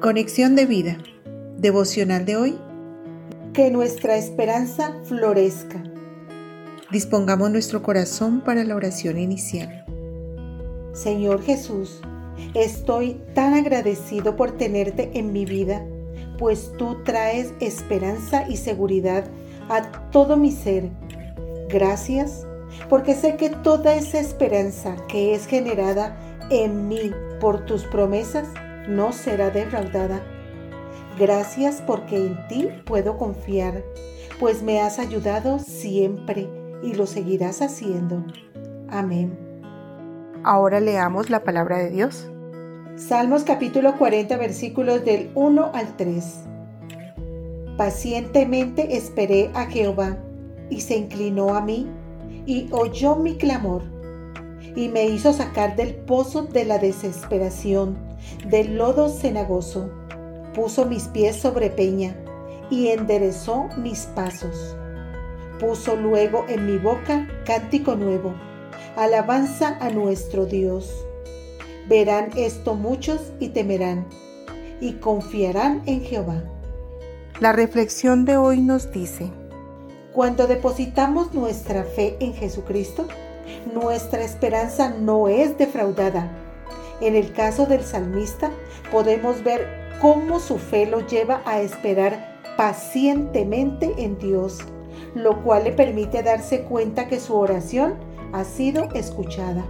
Conexión de vida. Devocional de hoy. Que nuestra esperanza florezca. Dispongamos nuestro corazón para la oración inicial. Señor Jesús, estoy tan agradecido por tenerte en mi vida, pues tú traes esperanza y seguridad a todo mi ser. Gracias, porque sé que toda esa esperanza que es generada en mí por tus promesas no será defraudada. Gracias porque en ti puedo confiar, pues me has ayudado siempre y lo seguirás haciendo. Amén. Ahora leamos la palabra de Dios. Salmos capítulo 40 versículos del 1 al 3. Pacientemente esperé a Jehová y se inclinó a mí y oyó mi clamor y me hizo sacar del pozo de la desesperación, del lodo cenagoso. Puso mis pies sobre peña y enderezó mis pasos. Puso luego en mi boca cántico nuevo, alabanza a nuestro Dios. Verán esto muchos y temerán y confiarán en Jehová. La reflexión de hoy nos dice, cuando depositamos nuestra fe en Jesucristo, nuestra esperanza no es defraudada. En el caso del salmista, podemos ver cómo su fe lo lleva a esperar pacientemente en Dios, lo cual le permite darse cuenta que su oración ha sido escuchada.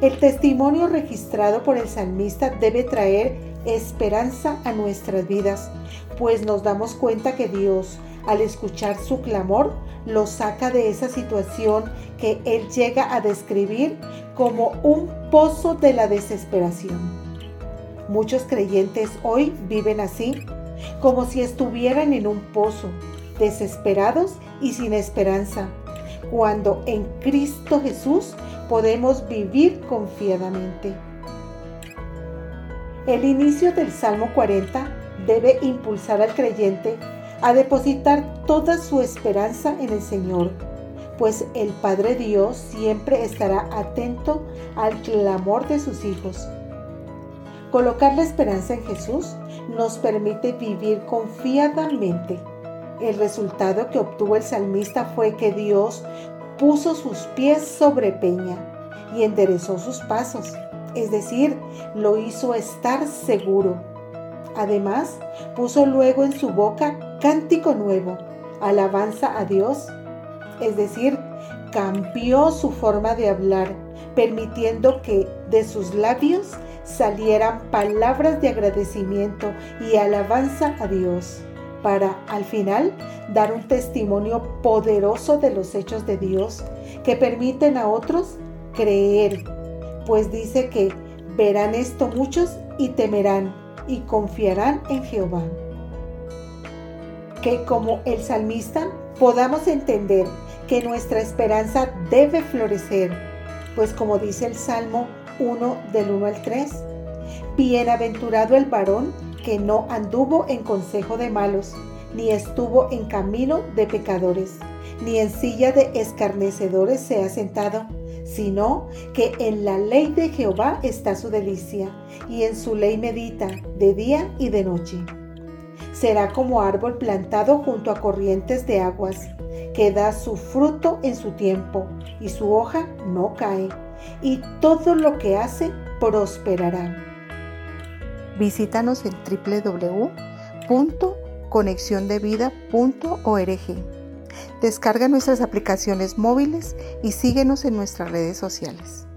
El testimonio registrado por el salmista debe traer esperanza a nuestras vidas, pues nos damos cuenta que Dios, al escuchar su clamor, lo saca de esa situación que él llega a describir como un pozo de la desesperación. Muchos creyentes hoy viven así, como si estuvieran en un pozo, desesperados y sin esperanza, cuando en Cristo Jesús podemos vivir confiadamente. El inicio del Salmo 40 debe impulsar al creyente a depositar toda su esperanza en el Señor, pues el Padre Dios siempre estará atento al clamor de sus hijos. Colocar la esperanza en Jesús nos permite vivir confiadamente. El resultado que obtuvo el salmista fue que Dios puso sus pies sobre peña y enderezó sus pasos, es decir, lo hizo estar seguro. Además, puso luego en su boca cántico nuevo, alabanza a Dios, es decir, cambió su forma de hablar, permitiendo que de sus labios salieran palabras de agradecimiento y alabanza a Dios, para al final dar un testimonio poderoso de los hechos de Dios que permiten a otros creer, pues dice que verán esto muchos y temerán y confiarán en Jehová. Que como el salmista podamos entender que nuestra esperanza debe florecer, pues como dice el Salmo 1 del 1 al 3, bienaventurado el varón que no anduvo en consejo de malos, ni estuvo en camino de pecadores, ni en silla de escarnecedores se ha sentado, sino que en la ley de Jehová está su delicia, y en su ley medita de día y de noche. Será como árbol plantado junto a corrientes de aguas, que da su fruto en su tiempo y su hoja no cae, y todo lo que hace prosperará. Visítanos en www.conexiondevida.org. Descarga nuestras aplicaciones móviles y síguenos en nuestras redes sociales.